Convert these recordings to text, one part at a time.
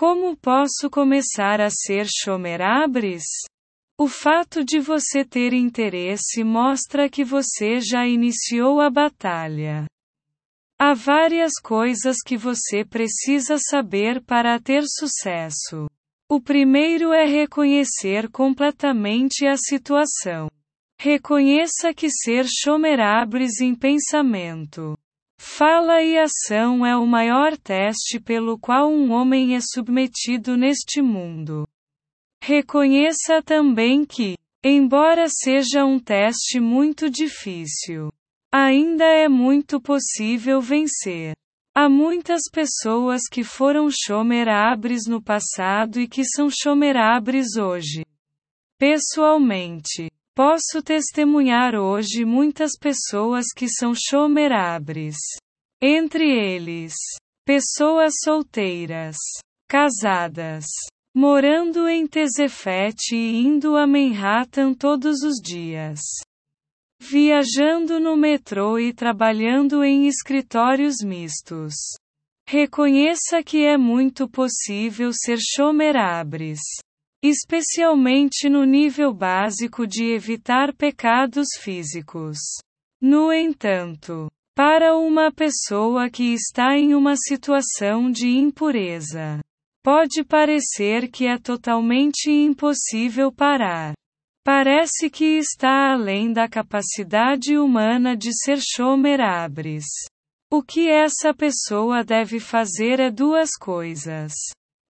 Como posso começar a ser Shomerabris? O fato de você ter interesse mostra que você já iniciou a batalha. Há várias coisas que você precisa saber para ter sucesso. O primeiro é reconhecer completamente a situação. Reconheça que ser Shomerabris em pensamento, fala e ação é o maior teste pelo qual um homem é submetido neste mundo. Reconheça também que, embora seja um teste muito difícil, ainda é muito possível vencer. Há muitas pessoas que foram chomerabres no passado e que são chomerabres hoje. Pessoalmente, posso testemunhar hoje muitas pessoas que são chomerabres. Entre eles, pessoas solteiras, casadas, Morando em Tezefete e indo a Manhattan todos os dias. Viajando no metrô e trabalhando em escritórios mistos. Reconheça que é muito possível ser chomerabres. Especialmente no nível básico de evitar pecados físicos. No entanto, para uma pessoa que está em uma situação de impureza, Pode parecer que é totalmente impossível parar. Parece que está além da capacidade humana de ser chomerabres. O que essa pessoa deve fazer é duas coisas.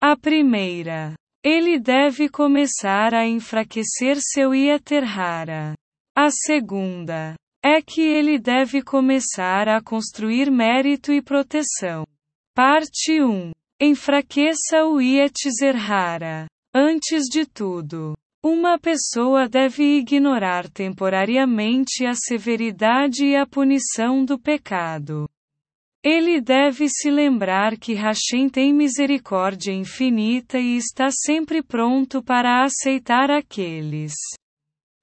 A primeira, ele deve começar a enfraquecer seu Ieterhara. A segunda, é que ele deve começar a construir mérito e proteção. Parte 1 Enfraqueça o Yetzirhara. Antes de tudo, uma pessoa deve ignorar temporariamente a severidade e a punição do pecado. Ele deve se lembrar que Hashem tem misericórdia infinita e está sempre pronto para aceitar aqueles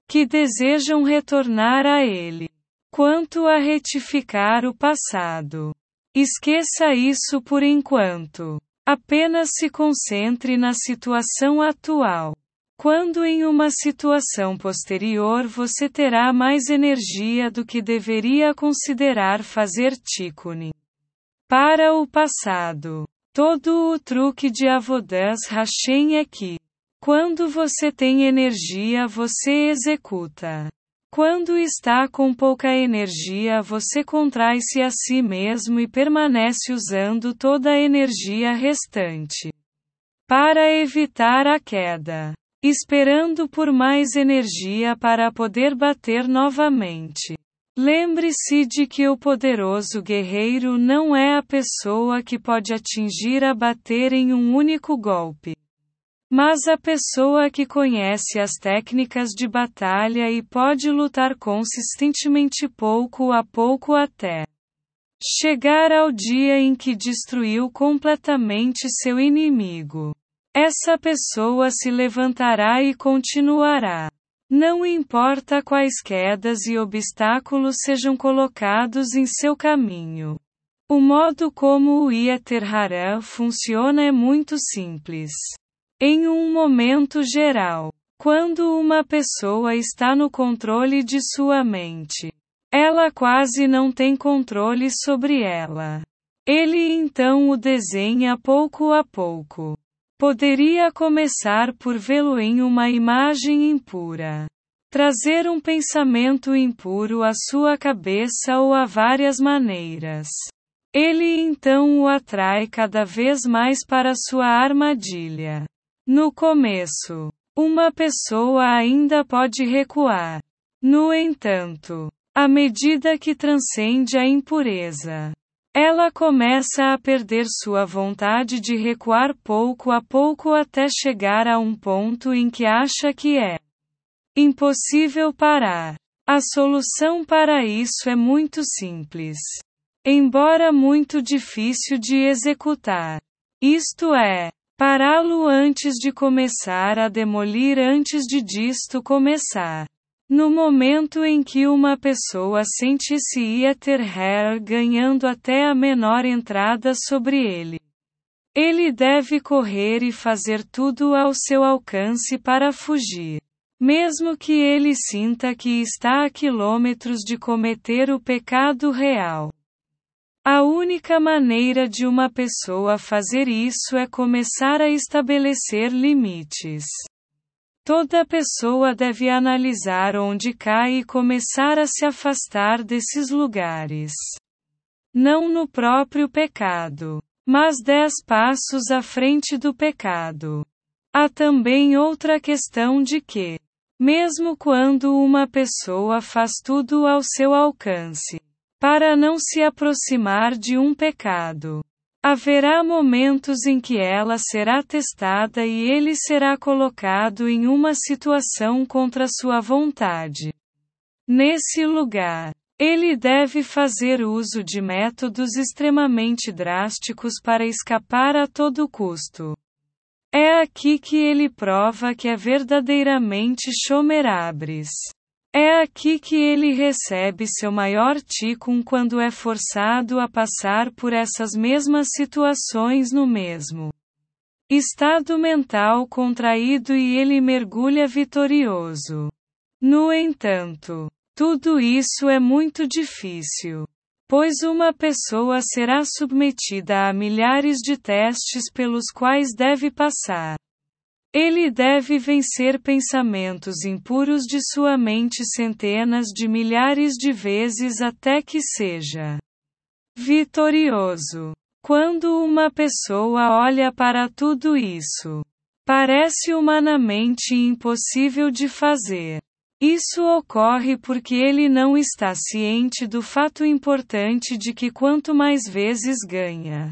que desejam retornar a Ele. Quanto a retificar o passado, esqueça isso por enquanto. Apenas se concentre na situação atual. Quando em uma situação posterior você terá mais energia do que deveria considerar fazer tikkun. Para o passado, todo o truque de Avodas Hashem é que, quando você tem energia você executa. Quando está com pouca energia, você contrai-se a si mesmo e permanece usando toda a energia restante para evitar a queda, esperando por mais energia para poder bater novamente. Lembre-se de que o poderoso guerreiro não é a pessoa que pode atingir a bater em um único golpe. Mas a pessoa que conhece as técnicas de batalha e pode lutar consistentemente pouco a pouco até chegar ao dia em que destruiu completamente seu inimigo. Essa pessoa se levantará e continuará. Não importa quais quedas e obstáculos sejam colocados em seu caminho. O modo como o Ieter Haran funciona é muito simples. Em um momento geral, quando uma pessoa está no controle de sua mente, ela quase não tem controle sobre ela. Ele então o desenha pouco a pouco. Poderia começar por vê-lo em uma imagem impura. Trazer um pensamento impuro à sua cabeça ou a várias maneiras. Ele então o atrai cada vez mais para sua armadilha. No começo, uma pessoa ainda pode recuar. No entanto, à medida que transcende a impureza, ela começa a perder sua vontade de recuar pouco a pouco até chegar a um ponto em que acha que é impossível parar. A solução para isso é muito simples. Embora muito difícil de executar. Isto é, Pará-lo antes de começar a demolir antes de disto começar. No momento em que uma pessoa sente-se ia ter hair ganhando até a menor entrada sobre ele. Ele deve correr e fazer tudo ao seu alcance para fugir. Mesmo que ele sinta que está a quilômetros de cometer o pecado real. A única maneira de uma pessoa fazer isso é começar a estabelecer limites. Toda pessoa deve analisar onde cai e começar a se afastar desses lugares. Não no próprio pecado, mas dez passos à frente do pecado. Há também outra questão de que, mesmo quando uma pessoa faz tudo ao seu alcance, para não se aproximar de um pecado. Haverá momentos em que ela será testada e ele será colocado em uma situação contra sua vontade. Nesse lugar, ele deve fazer uso de métodos extremamente drásticos para escapar a todo custo. É aqui que ele prova que é verdadeiramente Chomerabres. Aqui que ele recebe seu maior ticum quando é forçado a passar por essas mesmas situações no mesmo estado mental contraído e ele mergulha vitorioso. No entanto, tudo isso é muito difícil. Pois uma pessoa será submetida a milhares de testes pelos quais deve passar. Ele deve vencer pensamentos impuros de sua mente centenas de milhares de vezes até que seja vitorioso. Quando uma pessoa olha para tudo isso, parece humanamente impossível de fazer. Isso ocorre porque ele não está ciente do fato importante de que quanto mais vezes ganha,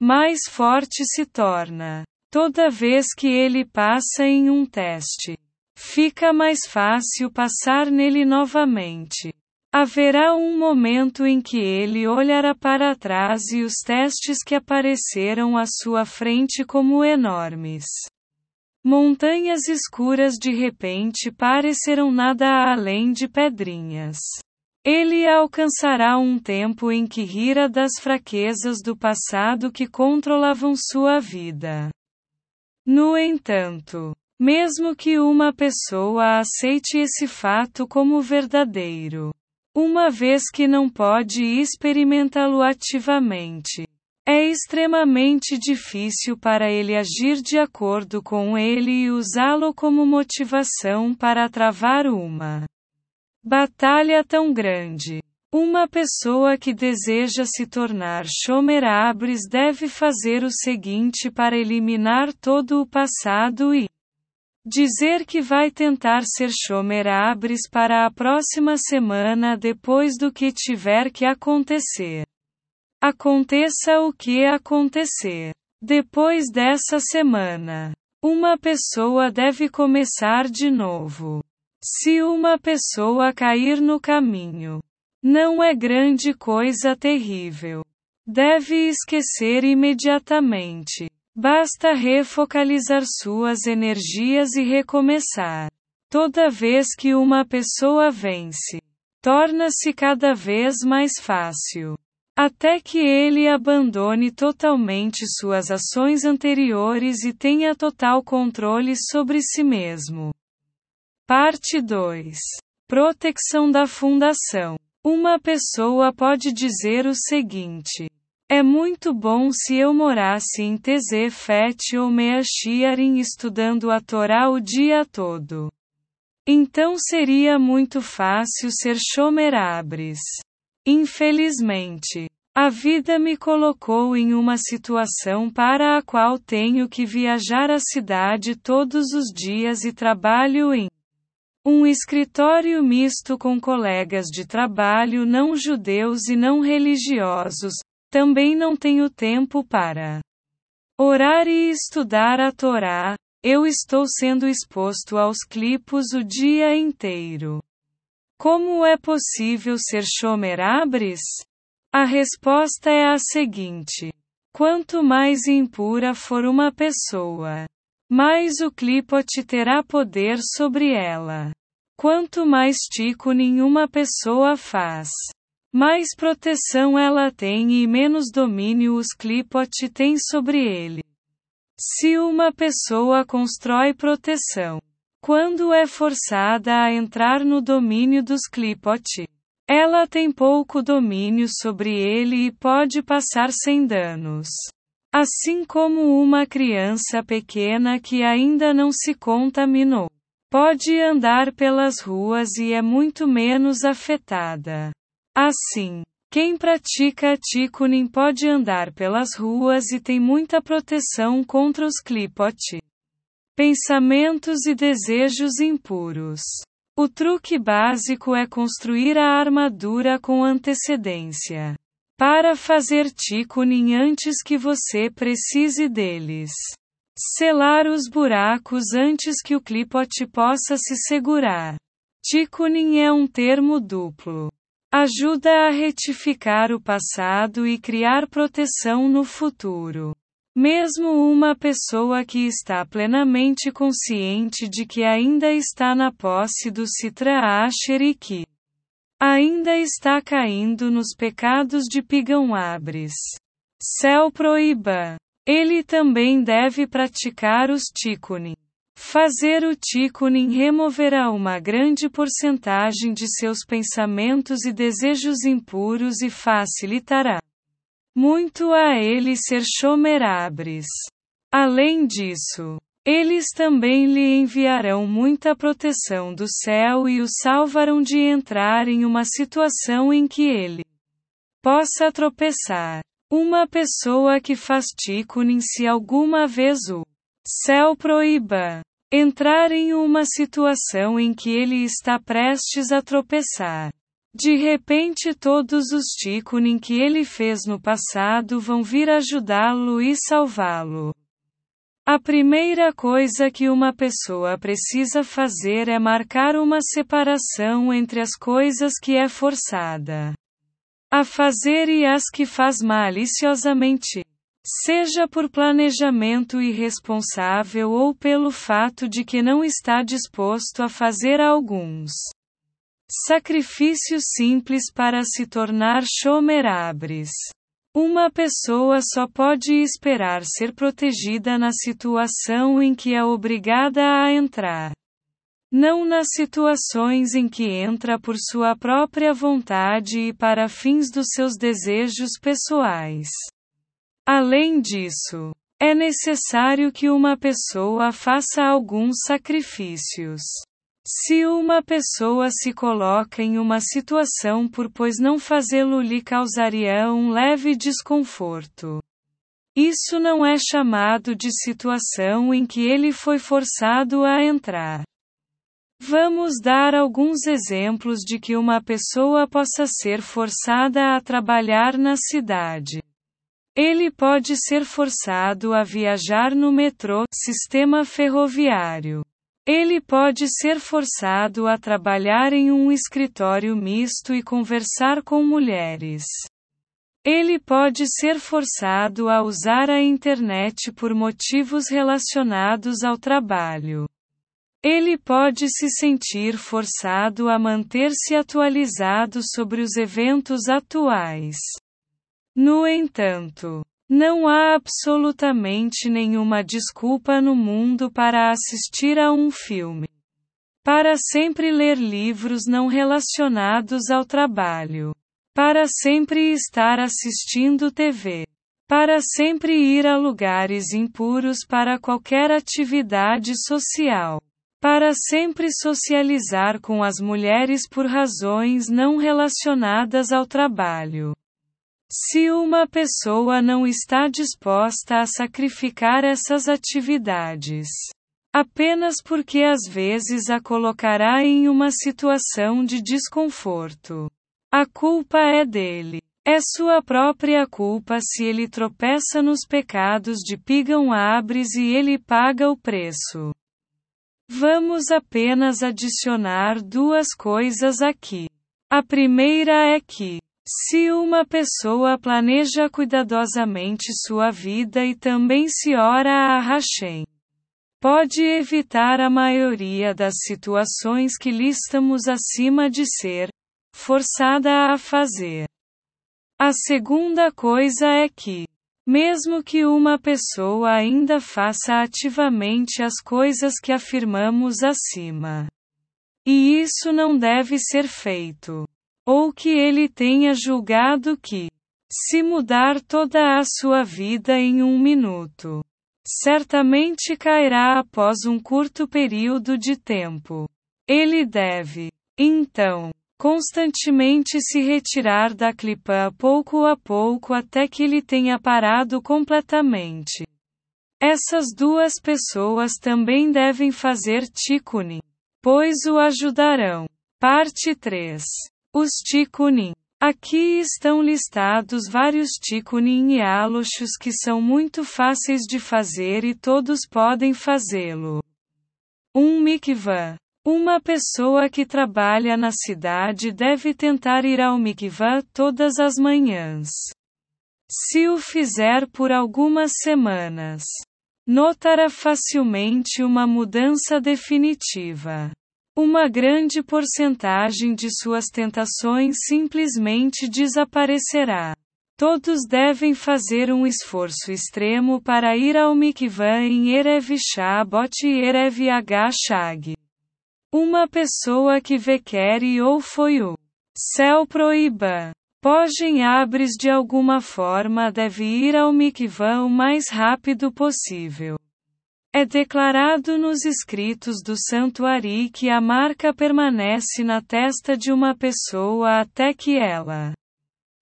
mais forte se torna. Toda vez que ele passa em um teste, fica mais fácil passar nele novamente. Haverá um momento em que ele olhará para trás e os testes que apareceram à sua frente como enormes. Montanhas escuras de repente parecerão nada além de pedrinhas. Ele alcançará um tempo em que rira das fraquezas do passado que controlavam sua vida. No entanto, mesmo que uma pessoa aceite esse fato como verdadeiro, uma vez que não pode experimentá-lo ativamente, é extremamente difícil para ele agir de acordo com ele e usá-lo como motivação para travar uma batalha tão grande. Uma pessoa que deseja se tornar Shomerabres deve fazer o seguinte para eliminar todo o passado e dizer que vai tentar ser Shomerabres para a próxima semana depois do que tiver que acontecer. Aconteça o que acontecer. Depois dessa semana, uma pessoa deve começar de novo. Se uma pessoa cair no caminho, não é grande coisa terrível. Deve esquecer imediatamente. Basta refocalizar suas energias e recomeçar. Toda vez que uma pessoa vence, torna-se cada vez mais fácil. Até que ele abandone totalmente suas ações anteriores e tenha total controle sobre si mesmo. Parte 2. Proteção da Fundação. Uma pessoa pode dizer o seguinte: É muito bom se eu morasse em Tezefet ou Meachiarim estudando a Torá o dia todo. Então seria muito fácil ser Shomerabres. Infelizmente, a vida me colocou em uma situação para a qual tenho que viajar à cidade todos os dias e trabalho em um escritório misto com colegas de trabalho não judeus e não religiosos. Também não tenho tempo para orar e estudar a Torá. Eu estou sendo exposto aos clipos o dia inteiro. Como é possível ser Shomerabres? A resposta é a seguinte: quanto mais impura for uma pessoa, mais o clipote terá poder sobre ela. Quanto mais tico nenhuma pessoa faz, mais proteção ela tem e menos domínio os clipote têm sobre ele. Se uma pessoa constrói proteção, quando é forçada a entrar no domínio dos clipote, ela tem pouco domínio sobre ele e pode passar sem danos. Assim como uma criança pequena que ainda não se contaminou, pode andar pelas ruas e é muito menos afetada. Assim, quem pratica Tikkunin pode andar pelas ruas e tem muita proteção contra os clipote. Pensamentos e desejos impuros. O truque básico é construir a armadura com antecedência. Para fazer Tikkunin antes que você precise deles. Selar os buracos antes que o clipote possa se segurar. Tikkunin é um termo duplo. Ajuda a retificar o passado e criar proteção no futuro. Mesmo uma pessoa que está plenamente consciente de que ainda está na posse do Citra Asher e que ainda está caindo nos pecados de Pigão Abres. Céu proíba. Ele também deve praticar os Tikkuni. Fazer o Tikkunin removerá uma grande porcentagem de seus pensamentos e desejos impuros e facilitará muito a ele ser chomerabres. Além disso, eles também lhe enviarão muita proteção do céu e o salvarão de entrar em uma situação em que ele possa tropeçar. Uma pessoa que faz Tikkunin se alguma vez o céu proíba entrar em uma situação em que ele está prestes a tropeçar. De repente todos os Tikkunin que ele fez no passado vão vir ajudá-lo e salvá-lo. A primeira coisa que uma pessoa precisa fazer é marcar uma separação entre as coisas que é forçada a fazer e as que faz maliciosamente. Seja por planejamento irresponsável ou pelo fato de que não está disposto a fazer alguns sacrifícios simples para se tornar chomerabres. Uma pessoa só pode esperar ser protegida na situação em que é obrigada a entrar. Não nas situações em que entra por sua própria vontade e para fins dos seus desejos pessoais. Além disso, é necessário que uma pessoa faça alguns sacrifícios. Se uma pessoa se coloca em uma situação por pois não fazê-lo lhe causaria um leve desconforto. Isso não é chamado de situação em que ele foi forçado a entrar. Vamos dar alguns exemplos de que uma pessoa possa ser forçada a trabalhar na cidade. Ele pode ser forçado a viajar no metrô, sistema ferroviário. Ele pode ser forçado a trabalhar em um escritório misto e conversar com mulheres. Ele pode ser forçado a usar a internet por motivos relacionados ao trabalho. Ele pode se sentir forçado a manter-se atualizado sobre os eventos atuais. No entanto, não há absolutamente nenhuma desculpa no mundo para assistir a um filme. Para sempre ler livros não relacionados ao trabalho. Para sempre estar assistindo TV. Para sempre ir a lugares impuros para qualquer atividade social. Para sempre socializar com as mulheres por razões não relacionadas ao trabalho. Se uma pessoa não está disposta a sacrificar essas atividades, apenas porque às vezes a colocará em uma situação de desconforto, a culpa é dele. É sua própria culpa se ele tropeça nos pecados de Pigão Abres e ele paga o preço. Vamos apenas adicionar duas coisas aqui. A primeira é que, se uma pessoa planeja cuidadosamente sua vida e também se ora a Hashem, pode evitar a maioria das situações que listamos acima de ser forçada a fazer. A segunda coisa é que, mesmo que uma pessoa ainda faça ativamente as coisas que afirmamos acima, e isso não deve ser feito, ou que ele tenha julgado que, se mudar toda a sua vida em um minuto, certamente cairá após um curto período de tempo. Ele deve, então, constantemente se retirar da clipa pouco a pouco até que ele tenha parado completamente. Essas duas pessoas também devem fazer tikkunin, pois o ajudarão. Parte 3. Os tikkunin. Aqui estão listados vários tikkunin e alochos que são muito fáceis de fazer e todos podem fazê-lo. Um mikvah. Uma pessoa que trabalha na cidade deve tentar ir ao mikvah todas as manhãs. Se o fizer por algumas semanas, notará facilmente uma mudança definitiva. Uma grande porcentagem de suas tentações simplesmente desaparecerá. Todos devem fazer um esforço extremo para ir ao mikvah em Erev Shabbat e Erev Shag. Uma pessoa que vê quer ou foi o céu proíba. Pogem abres de alguma forma deve ir ao mikvah o mais rápido possível. É declarado nos escritos do santuário que a marca permanece na testa de uma pessoa até que ela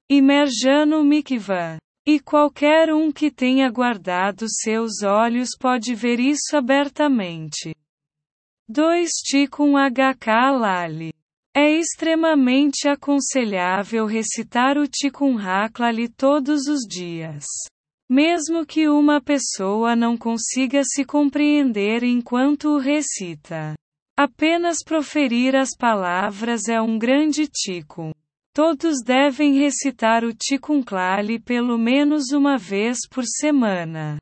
imerja no mikvah. E qualquer um que tenha guardado seus olhos pode ver isso abertamente. 2 Tikkun HK Lali. É extremamente aconselhável recitar o Tikkun Haklali todos os dias. Mesmo que uma pessoa não consiga se compreender enquanto o recita. Apenas proferir as palavras é um grande Tikkun. Todos devem recitar o Tikkun Klali pelo menos uma vez por semana.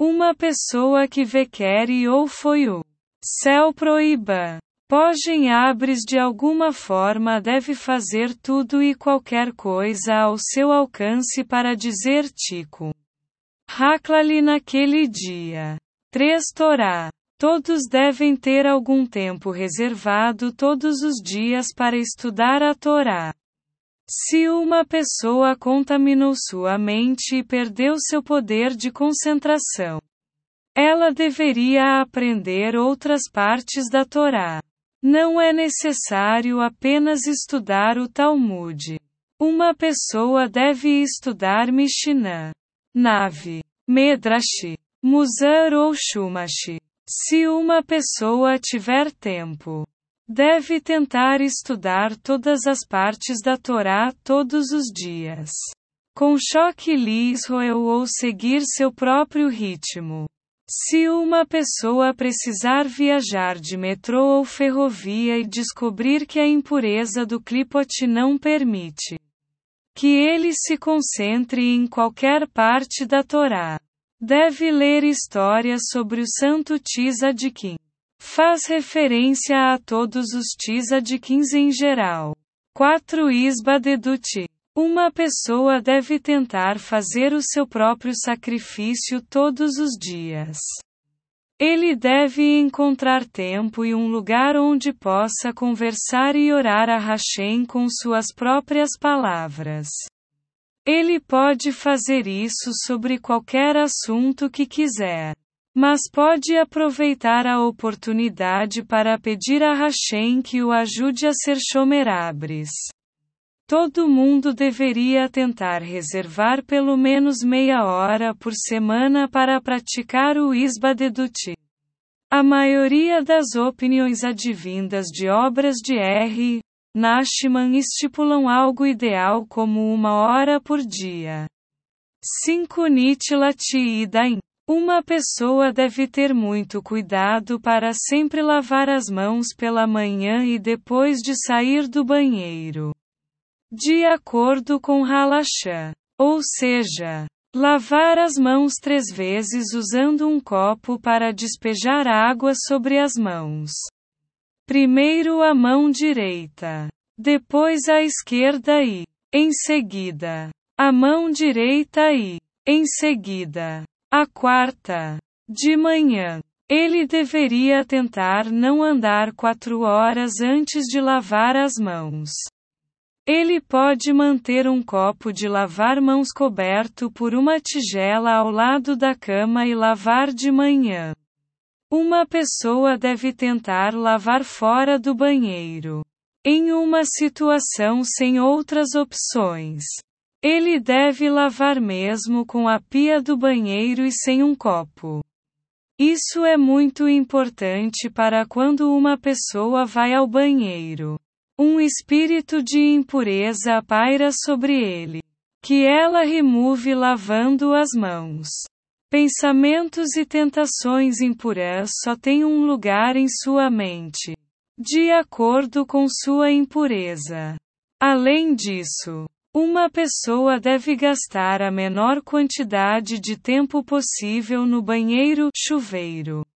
Uma pessoa que vê quer ou foi o Céu proíba. Pogem abres de alguma forma deve fazer tudo e qualquer coisa ao seu alcance para dizer Tico. Haklali naquele dia. 3 Torá. Todos devem ter algum tempo reservado todos os dias para estudar a Torá. Se uma pessoa contaminou sua mente e perdeu seu poder de concentração, ela deveria aprender outras partes da Torá. Não é necessário apenas estudar o Talmud. Uma pessoa deve estudar Mishnah, Nave, Medrash, Musar ou Shumash. Se uma pessoa tiver tempo, deve tentar estudar todas as partes da Torá todos os dias. Com choque Israel ou seguir seu próprio ritmo. Se uma pessoa precisar viajar de metrô ou ferrovia e descobrir que a impureza do clipote não permite que ele se concentre em qualquer parte da Torá, deve ler histórias sobre o santo Tzadkin. Faz referência a todos os Tzadkins em geral. 4 Isba Deduti uma pessoa deve tentar fazer o seu próprio sacrifício todos os dias. Ele deve encontrar tempo e um lugar onde possa conversar e orar a Hashem com suas próprias palavras. Ele pode fazer isso sobre qualquer assunto que quiser. Mas pode aproveitar a oportunidade para pedir a Hashem que o ajude a ser chomerabres. Todo mundo deveria tentar reservar pelo menos meia hora por semana para praticar o Isbadeduti. A maioria das opiniões advindas de obras de R. Nashman estipulam algo ideal como uma hora por dia. 5 Nitilati Idain. Uma pessoa deve ter muito cuidado para sempre lavar as mãos pela manhã e depois de sair do banheiro. De acordo com Halachá. Ou seja, lavar as mãos três vezes usando um copo para despejar água sobre as mãos. Primeiro a mão direita, depois a esquerda e, Em seguida, a mão direita e, em seguida, a quarta. De manhã, ele deveria tentar não andar quatro horas antes de lavar as mãos. Ele pode manter um copo de lavar mãos coberto por uma tigela ao lado da cama e lavar de manhã. Uma pessoa deve tentar lavar fora do banheiro. Em uma situação sem outras opções. Ele deve lavar mesmo com a pia do banheiro e sem um copo. Isso é muito importante para quando uma pessoa vai ao banheiro. Um espírito de impureza paira sobre ele. Que ela remove lavando as mãos. Pensamentos e tentações impuras só têm um lugar em sua mente. De acordo com sua impureza. Além disso, uma pessoa deve gastar a menor quantidade de tempo possível no banheiro chuveiro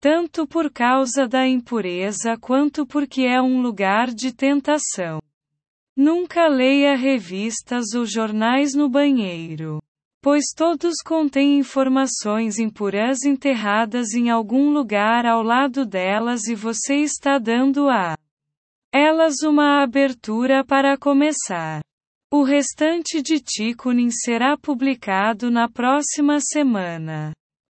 tanto por causa da impureza quanto porque é um lugar de tentação. Nunca leia revistas ou jornais no banheiro, pois todos contêm informações impuras enterradas em algum lugar ao lado delas e você está dando a elas uma abertura para começar. O restante de Tikkunin será publicado na próxima semana.